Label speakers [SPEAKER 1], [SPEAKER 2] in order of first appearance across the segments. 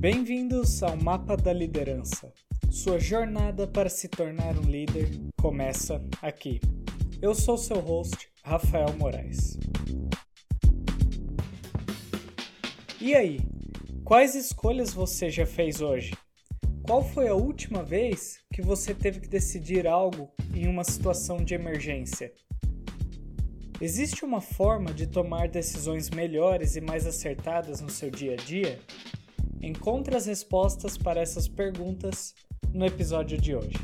[SPEAKER 1] Bem-vindos ao Mapa da Liderança. Sua jornada para se tornar um líder começa aqui. Eu sou seu host, Rafael Moraes. E aí, quais escolhas você já fez hoje? Qual foi a última vez que você teve que decidir algo em uma situação de emergência? Existe uma forma de tomar decisões melhores e mais acertadas no seu dia a dia? Encontre as respostas para essas perguntas no episódio de hoje.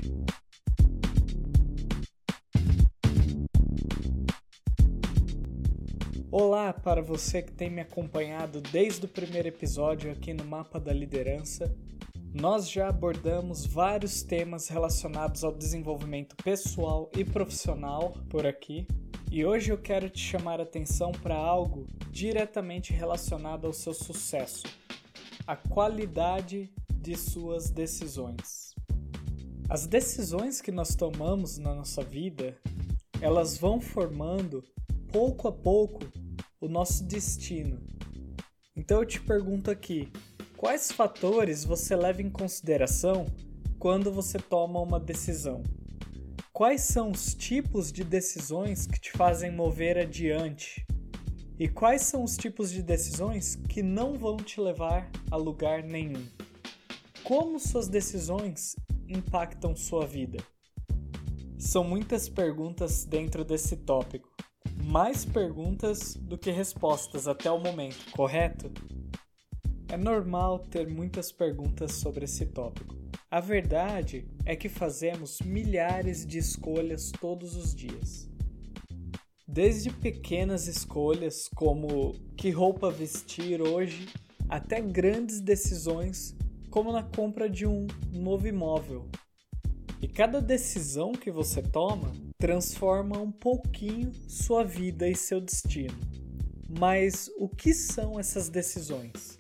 [SPEAKER 1] Olá para você que tem me acompanhado desde o primeiro episódio aqui no Mapa da Liderança. Nós já abordamos vários temas relacionados ao desenvolvimento pessoal e profissional por aqui, e hoje eu quero te chamar a atenção para algo diretamente relacionado ao seu sucesso a qualidade de suas decisões. As decisões que nós tomamos na nossa vida, elas vão formando pouco a pouco o nosso destino. Então eu te pergunto aqui, quais fatores você leva em consideração quando você toma uma decisão? Quais são os tipos de decisões que te fazem mover adiante? E quais são os tipos de decisões que não vão te levar a lugar nenhum? Como suas decisões impactam sua vida? São muitas perguntas dentro desse tópico. Mais perguntas do que respostas até o momento, correto? É normal ter muitas perguntas sobre esse tópico. A verdade é que fazemos milhares de escolhas todos os dias. Desde pequenas escolhas como que roupa vestir hoje, até grandes decisões como na compra de um novo imóvel. E cada decisão que você toma transforma um pouquinho sua vida e seu destino. Mas o que são essas decisões?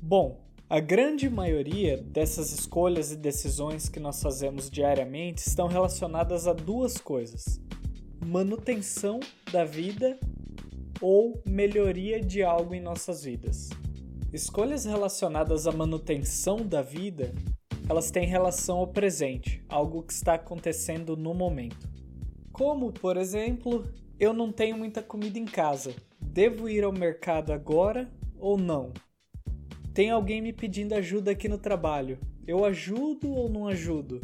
[SPEAKER 1] Bom, a grande maioria dessas escolhas e decisões que nós fazemos diariamente estão relacionadas a duas coisas: manutenção da vida ou melhoria de algo em nossas vidas. Escolhas relacionadas à manutenção da vida, elas têm relação ao presente, algo que está acontecendo no momento. Como, por exemplo, eu não tenho muita comida em casa. Devo ir ao mercado agora ou não? Tem alguém me pedindo ajuda aqui no trabalho. Eu ajudo ou não ajudo?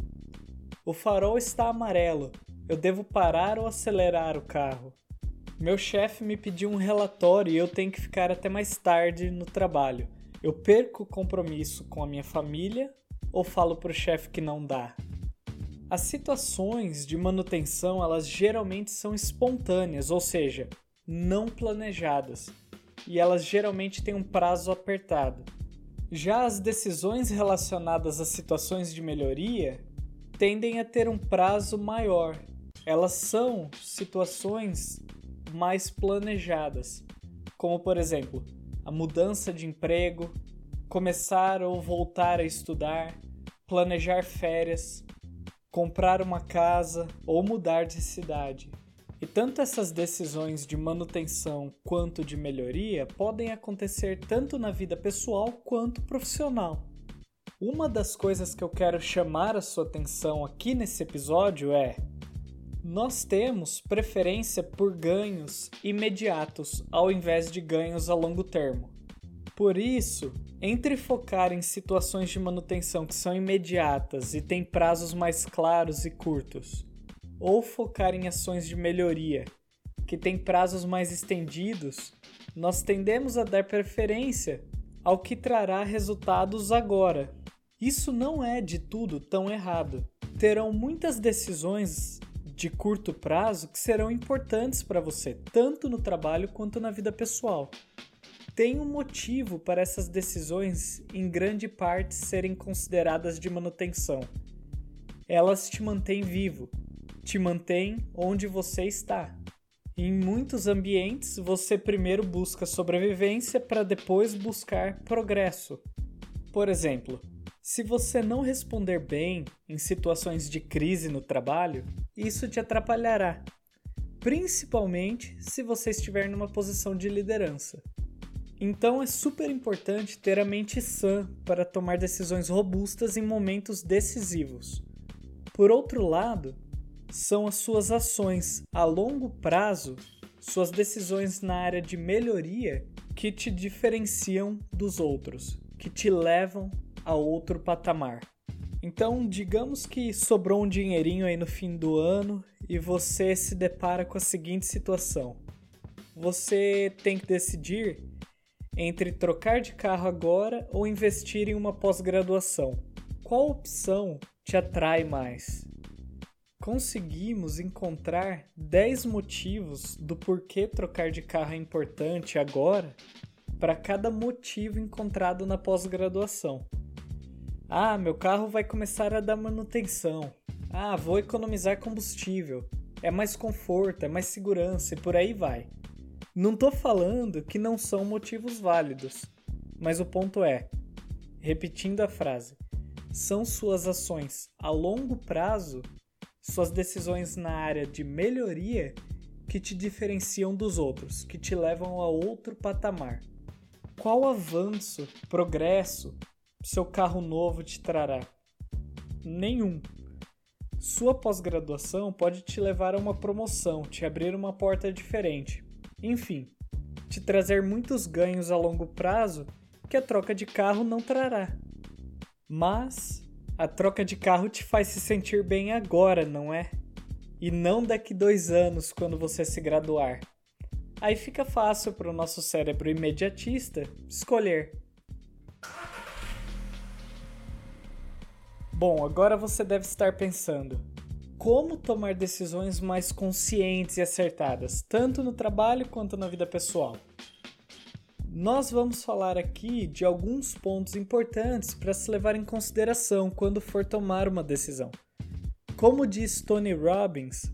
[SPEAKER 1] O farol está amarelo. Eu devo parar ou acelerar o carro? Meu chefe me pediu um relatório e eu tenho que ficar até mais tarde no trabalho. Eu perco o compromisso com a minha família ou falo para o chefe que não dá? As situações de manutenção, elas geralmente são espontâneas, ou seja, não planejadas, e elas geralmente têm um prazo apertado. Já as decisões relacionadas a situações de melhoria tendem a ter um prazo maior. Elas são situações mais planejadas, como por exemplo, a mudança de emprego, começar ou voltar a estudar, planejar férias, comprar uma casa ou mudar de cidade. E tanto essas decisões de manutenção quanto de melhoria podem acontecer tanto na vida pessoal quanto profissional. Uma das coisas que eu quero chamar a sua atenção aqui nesse episódio é: nós temos preferência por ganhos imediatos ao invés de ganhos a longo termo. Por isso, entre focar em situações de manutenção que são imediatas e têm prazos mais claros e curtos, ou focar em ações de melhoria, que têm prazos mais estendidos, nós tendemos a dar preferência ao que trará resultados agora. Isso não é de tudo tão errado. Terão muitas decisões de curto prazo que serão importantes para você, tanto no trabalho quanto na vida pessoal. Tem um motivo para essas decisões, em grande parte, serem consideradas de manutenção. Elas te mantêm vivo, te mantém onde você está. Em muitos ambientes, você primeiro busca sobrevivência para depois buscar progresso. Por exemplo, se você não responder bem em situações de crise no trabalho, isso te atrapalhará. principalmente se você estiver numa posição de liderança. Então é super importante ter a mente sã para tomar decisões robustas em momentos decisivos. Por outro lado, são as suas ações a longo prazo, suas decisões na área de melhoria que te diferenciam dos outros, que te levam a outro patamar. Então, digamos que sobrou um dinheirinho aí no fim do ano e você se depara com a seguinte situação: você tem que decidir entre trocar de carro agora ou investir em uma pós-graduação. Qual opção te atrai mais? Conseguimos encontrar 10 motivos do porquê trocar de carro é importante agora para cada motivo encontrado na pós-graduação. Ah, meu carro vai começar a dar manutenção. Ah, vou economizar combustível. É mais conforto, é mais segurança e por aí vai. Não tô falando que não são motivos válidos, mas o ponto é, repetindo a frase, são suas ações a longo prazo, suas decisões na área de melhoria que te diferenciam dos outros, que te levam a outro patamar. Qual avanço, progresso seu carro novo te trará? Nenhum. Sua pós-graduação pode te levar a uma promoção, te abrir uma porta diferente. Enfim, te trazer muitos ganhos a longo prazo que a troca de carro não trará. Mas a troca de carro te faz se sentir bem agora, não é? E não daqui dois anos, quando você se graduar. Aí fica fácil para o nosso cérebro imediatista escolher. Bom, agora você deve estar pensando: como tomar decisões mais conscientes e acertadas, tanto no trabalho quanto na vida pessoal. Nós vamos falar aqui de alguns pontos importantes para se levar em consideração quando for tomar uma decisão. Como diz Tony Robbins,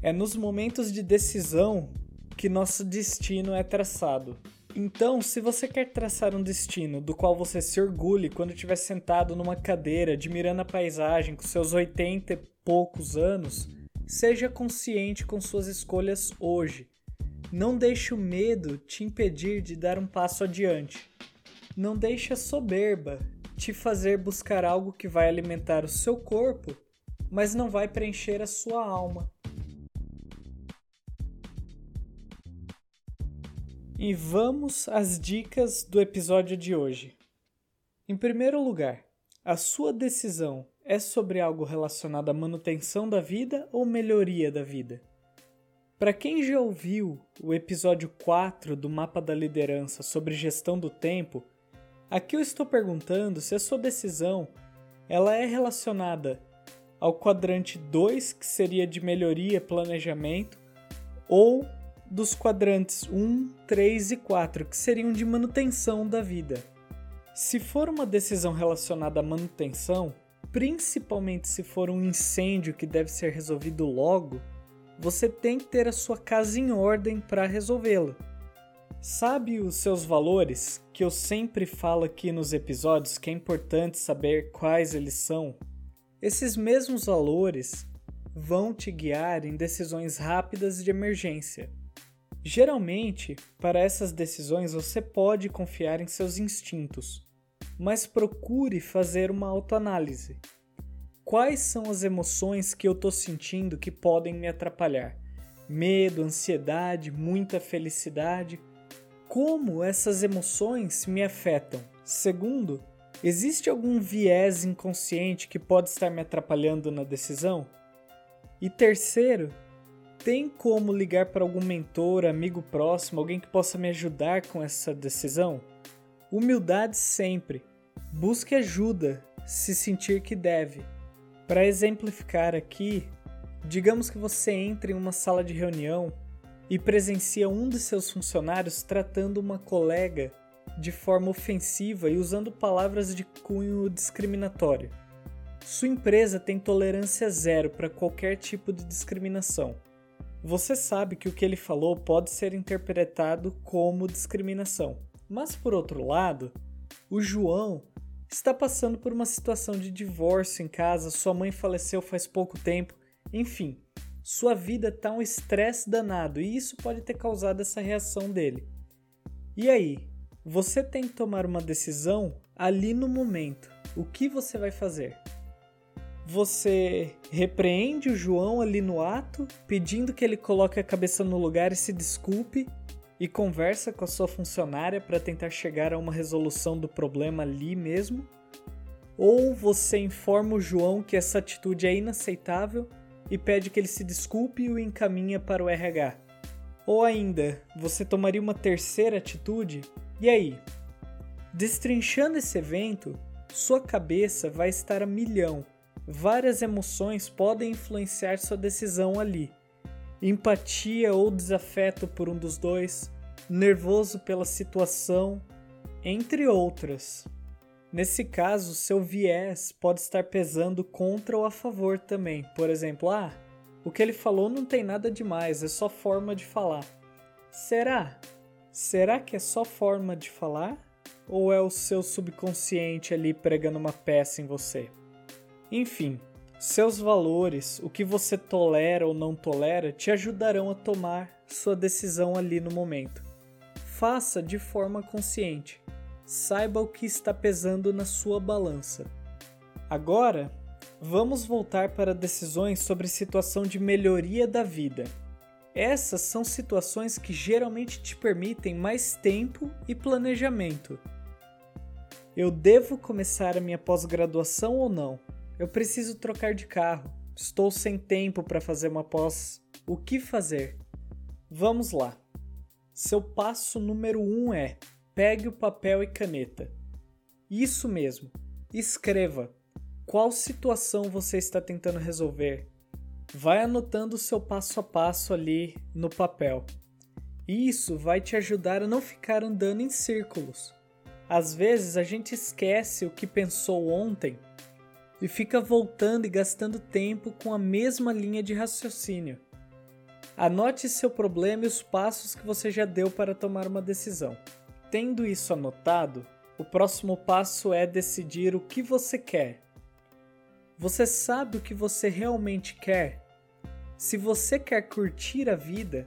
[SPEAKER 1] é nos momentos de decisão que nosso destino é traçado. Então, se você quer traçar um destino do qual você se orgulhe quando estiver sentado numa cadeira, admirando a paisagem com seus 80 e poucos anos, seja consciente com suas escolhas hoje. Não deixe o medo te impedir de dar um passo adiante. Não deixe a soberba te fazer buscar algo que vai alimentar o seu corpo, mas não vai preencher a sua alma. E vamos às dicas do episódio de hoje. Em primeiro lugar, a sua decisão é sobre algo relacionado à manutenção da vida ou melhoria da vida? Para quem já ouviu o episódio 4 do Mapa da Liderança sobre gestão do tempo, aqui eu estou perguntando se a sua decisão ela é relacionada ao quadrante 2, que seria de melhoria e planejamento, ou dos quadrantes 1, 3 e 4, que seriam de manutenção da vida. Se for uma decisão relacionada à manutenção, principalmente se for um incêndio que deve ser resolvido logo, você tem que ter a sua casa em ordem para resolvê-lo. Sabe os seus valores, que eu sempre falo aqui nos episódios que é importante saber quais eles são? Esses mesmos valores vão te guiar em decisões rápidas de emergência. Geralmente, para essas decisões você pode confiar em seus instintos, mas procure fazer uma autoanálise. Quais são as emoções que eu estou sentindo que podem me atrapalhar? Medo, ansiedade, muita felicidade? Como essas emoções me afetam? Segundo, existe algum viés inconsciente que pode estar me atrapalhando na decisão? E terceiro, tem como ligar para algum mentor, amigo próximo, alguém que possa me ajudar com essa decisão? Humildade sempre. Busque ajuda se sentir que deve. Para exemplificar aqui, digamos que você entre em uma sala de reunião e presencia um de seus funcionários tratando uma colega de forma ofensiva e usando palavras de cunho discriminatório. Sua empresa tem tolerância zero para qualquer tipo de discriminação. Você sabe que o que ele falou pode ser interpretado como discriminação. Mas por outro lado, o João está passando por uma situação de divórcio em casa, sua mãe faleceu faz pouco tempo, enfim. sua vida tá um estresse danado e isso pode ter causado essa reação dele. E aí, você tem que tomar uma decisão ali no momento. O que você vai fazer? Você repreende o João ali no ato, pedindo que ele coloque a cabeça no lugar e se desculpe, e conversa com a sua funcionária para tentar chegar a uma resolução do problema ali mesmo? Ou você informa o João que essa atitude é inaceitável e pede que ele se desculpe e o encaminha para o RH? Ou ainda, você tomaria uma terceira atitude? E aí? Destrinchando esse evento, sua cabeça vai estar a milhão. Várias emoções podem influenciar sua decisão ali. Empatia ou desafeto por um dos dois, nervoso pela situação, entre outras. Nesse caso, seu viés pode estar pesando contra ou a favor também. Por exemplo, ah, o que ele falou não tem nada demais, é só forma de falar. Será? Será que é só forma de falar? Ou é o seu subconsciente ali pregando uma peça em você? Enfim, seus valores, o que você tolera ou não tolera, te ajudarão a tomar sua decisão ali no momento. Faça de forma consciente. Saiba o que está pesando na sua balança. Agora, Vamos voltar para decisões sobre situação de melhoria da vida. Essas são situações que geralmente te permitem mais tempo e planejamento. Eu devo começar a minha pós-graduação ou não? Eu preciso trocar de carro. Estou sem tempo para fazer uma pós. O que fazer? Vamos lá. Seu passo número 1 um é: pegue o papel e caneta. Isso mesmo. Escreva qual situação você está tentando resolver. Vai anotando o seu passo a passo ali no papel. Isso vai te ajudar a não ficar andando em círculos. Às vezes a gente esquece o que pensou ontem e fica voltando e gastando tempo com a mesma linha de raciocínio. Anote seu problema e os passos que você já deu para tomar uma decisão. Tendo isso anotado, o próximo passo é decidir o que você quer você sabe o que você realmente quer? Se você quer curtir a vida,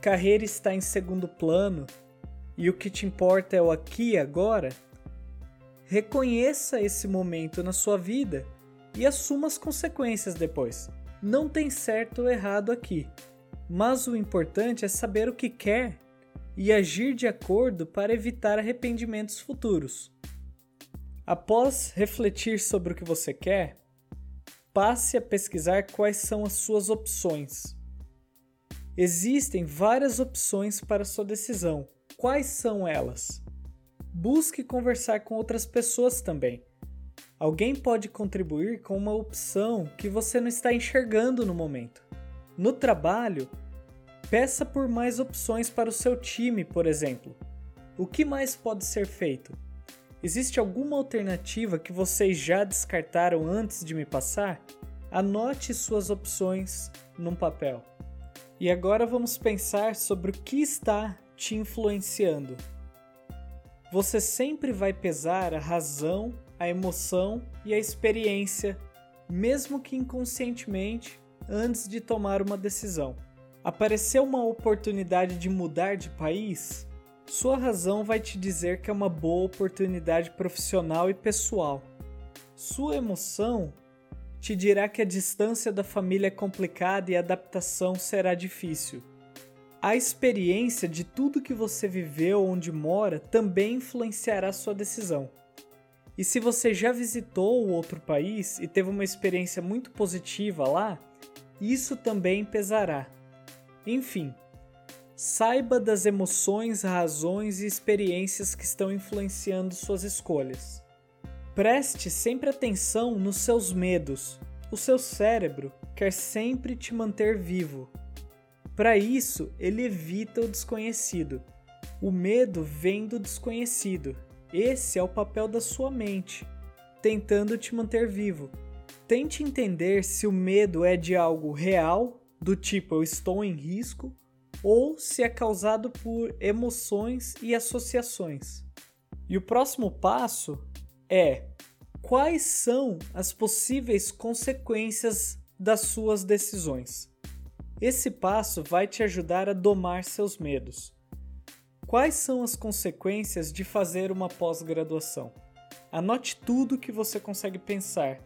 [SPEAKER 1] carreira está em segundo plano e o que te importa é o aqui e agora, reconheça esse momento na sua vida e assuma as consequências depois. Não tem certo ou errado aqui, mas o importante é saber o que quer e agir de acordo para evitar arrependimentos futuros. Após refletir sobre o que você quer, passe a pesquisar quais são as suas opções. Existem várias opções para sua decisão. Quais são elas? Busque conversar com outras pessoas também. Alguém pode contribuir com uma opção que você não está enxergando no momento. No trabalho, peça por mais opções para o seu time, por exemplo. O que mais pode ser feito? Existe alguma alternativa que vocês já descartaram antes de me passar? Anote suas opções num papel. E agora vamos pensar sobre o que está te influenciando. Você sempre vai pesar a razão, a emoção e a experiência, mesmo que inconscientemente, antes de tomar uma decisão. Apareceu uma oportunidade de mudar de país? Sua razão vai te dizer que é uma boa oportunidade profissional e pessoal. Sua emoção te dirá que a distância da família é complicada e a adaptação será difícil. A experiência de tudo que você viveu onde mora também influenciará sua decisão. E se você já visitou outro país e teve uma experiência muito positiva lá, isso também pesará. Enfim, Saiba das emoções, razões e experiências que estão influenciando suas escolhas. Preste sempre atenção nos seus medos. O seu cérebro quer sempre te manter vivo. Para isso, ele evita o desconhecido. O medo vem do desconhecido. Esse é o papel da sua mente, tentando te manter vivo. Tente entender se o medo é de algo real, do tipo eu estou em risco, ou se é causado por emoções e associações. E o próximo passo é quais são as possíveis consequências das suas decisões. Esse passo vai te ajudar a domar seus medos. Quais são as consequências de fazer uma pós-graduação? Anote tudo que você consegue pensar.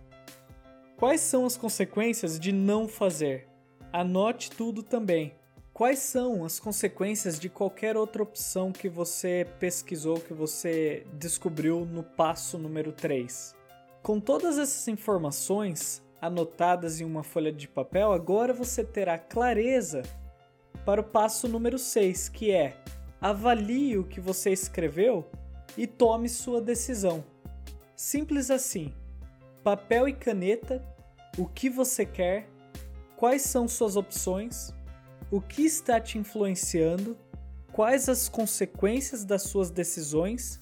[SPEAKER 1] Quais são as consequências de não fazer? Anote tudo também. Quais são as consequências de qualquer outra opção que você pesquisou, que você descobriu no passo número 3? Com todas essas informações anotadas em uma folha de papel, agora você terá clareza para o passo número 6, que é avalie o que você escreveu e tome sua decisão. Simples assim. Papel e caneta, o que você quer, quais são suas opções, o que está te influenciando, quais as consequências das suas decisões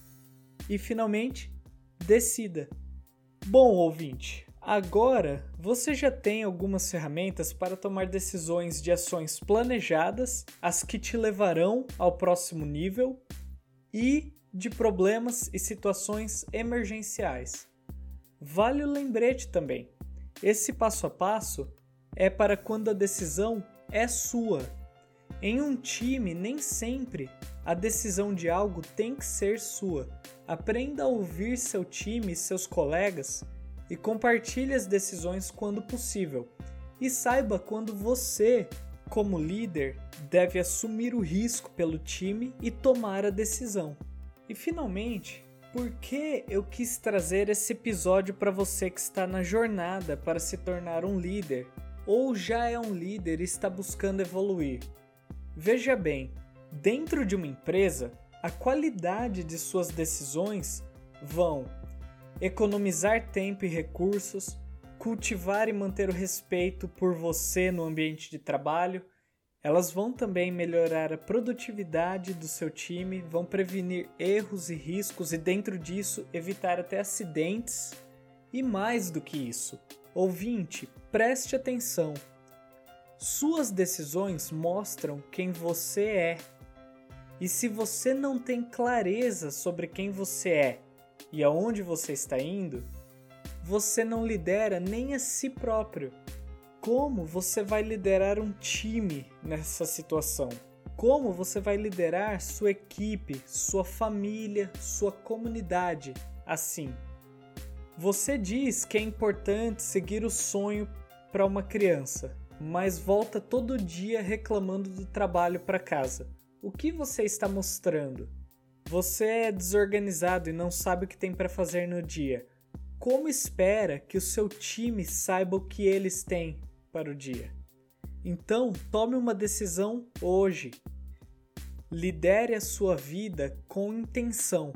[SPEAKER 1] e, finalmente, decida. Bom, ouvinte, agora você já tem algumas ferramentas para tomar decisões de ações planejadas, as que te levarão ao próximo nível, e de problemas e situações emergenciais. Vale o lembrete também. Esse passo a passo é para quando a decisão é sua. Em um time, nem sempre a decisão de algo tem que ser sua. Aprenda a ouvir seu time e seus colegas e compartilhe as decisões quando possível. E saiba quando você, como líder, deve assumir o risco pelo time e tomar a decisão. E finalmente, por que eu quis trazer esse episódio para você que está na jornada para se tornar um líder ou já é um líder e está buscando evoluir. Veja bem, dentro de uma empresa, a qualidade de suas decisões vão economizar tempo e recursos, cultivar e manter o respeito por você no ambiente de trabalho. Elas vão também melhorar a produtividade do seu time, vão prevenir erros e riscos e, dentro disso, evitar até acidentes. E mais do que isso, Ouvinte, preste atenção. Suas decisões mostram quem você é. E se você não tem clareza sobre quem você é e aonde você está indo, você não lidera nem a si próprio. Como você vai liderar um time nessa situação? Como você vai liderar sua equipe, sua família, sua comunidade assim? Você diz que é importante seguir o sonho para uma criança, mas volta todo dia reclamando do trabalho para casa. O que você está mostrando? Você é desorganizado e não sabe o que tem para fazer no dia. Como espera que o seu time saiba o que eles têm para o dia? Então, tome uma decisão hoje. Lidere a sua vida com intenção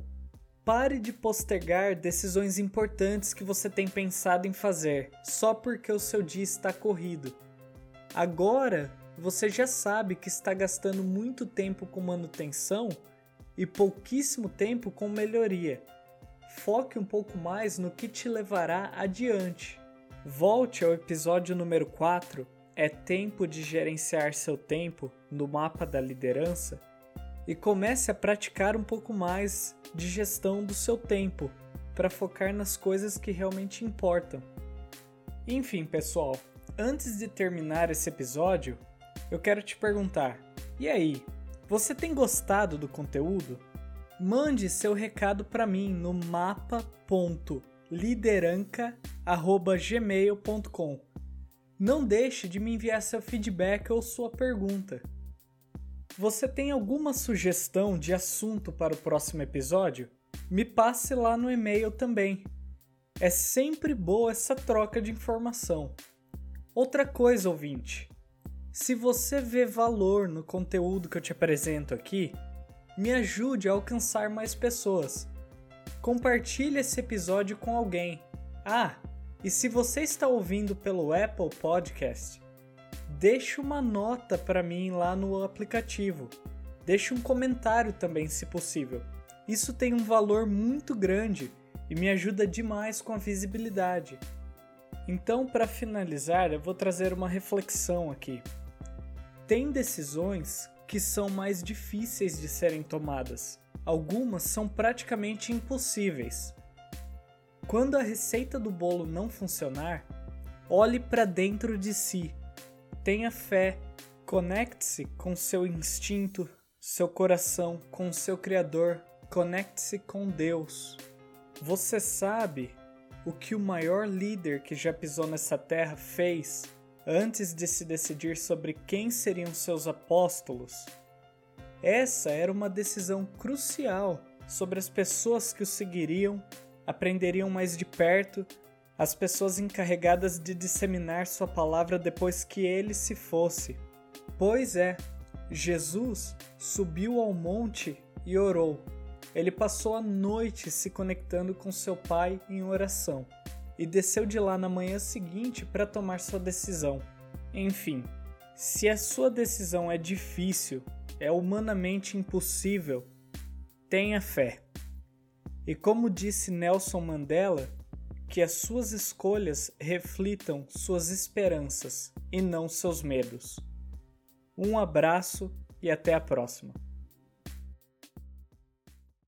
[SPEAKER 1] Pare de postergar decisões importantes que você tem pensado em fazer só porque o seu dia está corrido. Agora você já sabe que está gastando muito tempo com manutenção e pouquíssimo tempo com melhoria. Foque um pouco mais no que te levará adiante. Volte ao episódio número 4 É tempo de gerenciar seu tempo no mapa da liderança e comece a praticar um pouco mais de gestão do seu tempo para focar nas coisas que realmente importam. Enfim, pessoal, antes de terminar esse episódio, eu quero te perguntar: e aí, você tem gostado do conteúdo? Mande seu recado para mim no mapa.lideranca@gmail.com. Não deixe de me enviar seu feedback ou sua pergunta. Você tem alguma sugestão de assunto para o próximo episódio? Me passe lá no e-mail também. É sempre boa essa troca de informação. Outra coisa, ouvinte: se você vê valor no conteúdo que eu te apresento aqui, me ajude a alcançar mais pessoas. Compartilhe esse episódio com alguém. Ah, e se você está ouvindo pelo Apple Podcast, deixe uma nota para mim lá no aplicativo. Deixe um comentário também, se possível. Isso tem um valor muito grande e me ajuda demais com a visibilidade. Então, para finalizar, eu vou trazer uma reflexão aqui. Tem decisões que são mais difíceis de serem tomadas. Algumas são praticamente impossíveis. Quando a receita do bolo não funcionar, olhe para dentro de si Tenha fé Conecte-se com seu instinto, seu coração, com seu Criador. Conecte-se com Deus. Você sabe o que o maior líder que já pisou nessa terra fez antes de se decidir sobre quem seriam seus apóstolos? Essa era uma decisão crucial sobre as pessoas que o seguiriam, aprenderiam mais de perto, as pessoas encarregadas de disseminar sua palavra depois que ele se fosse. Pois é, Jesus subiu ao monte e orou. Ele passou a noite se conectando com seu Pai em oração e desceu de lá na manhã seguinte para tomar sua decisão. Enfim, se a sua decisão é difícil, é humanamente impossível, tenha fé. E como disse Nelson Mandela, que as suas escolhas reflitam suas esperanças e não seus medos. Um abraço e até a próxima.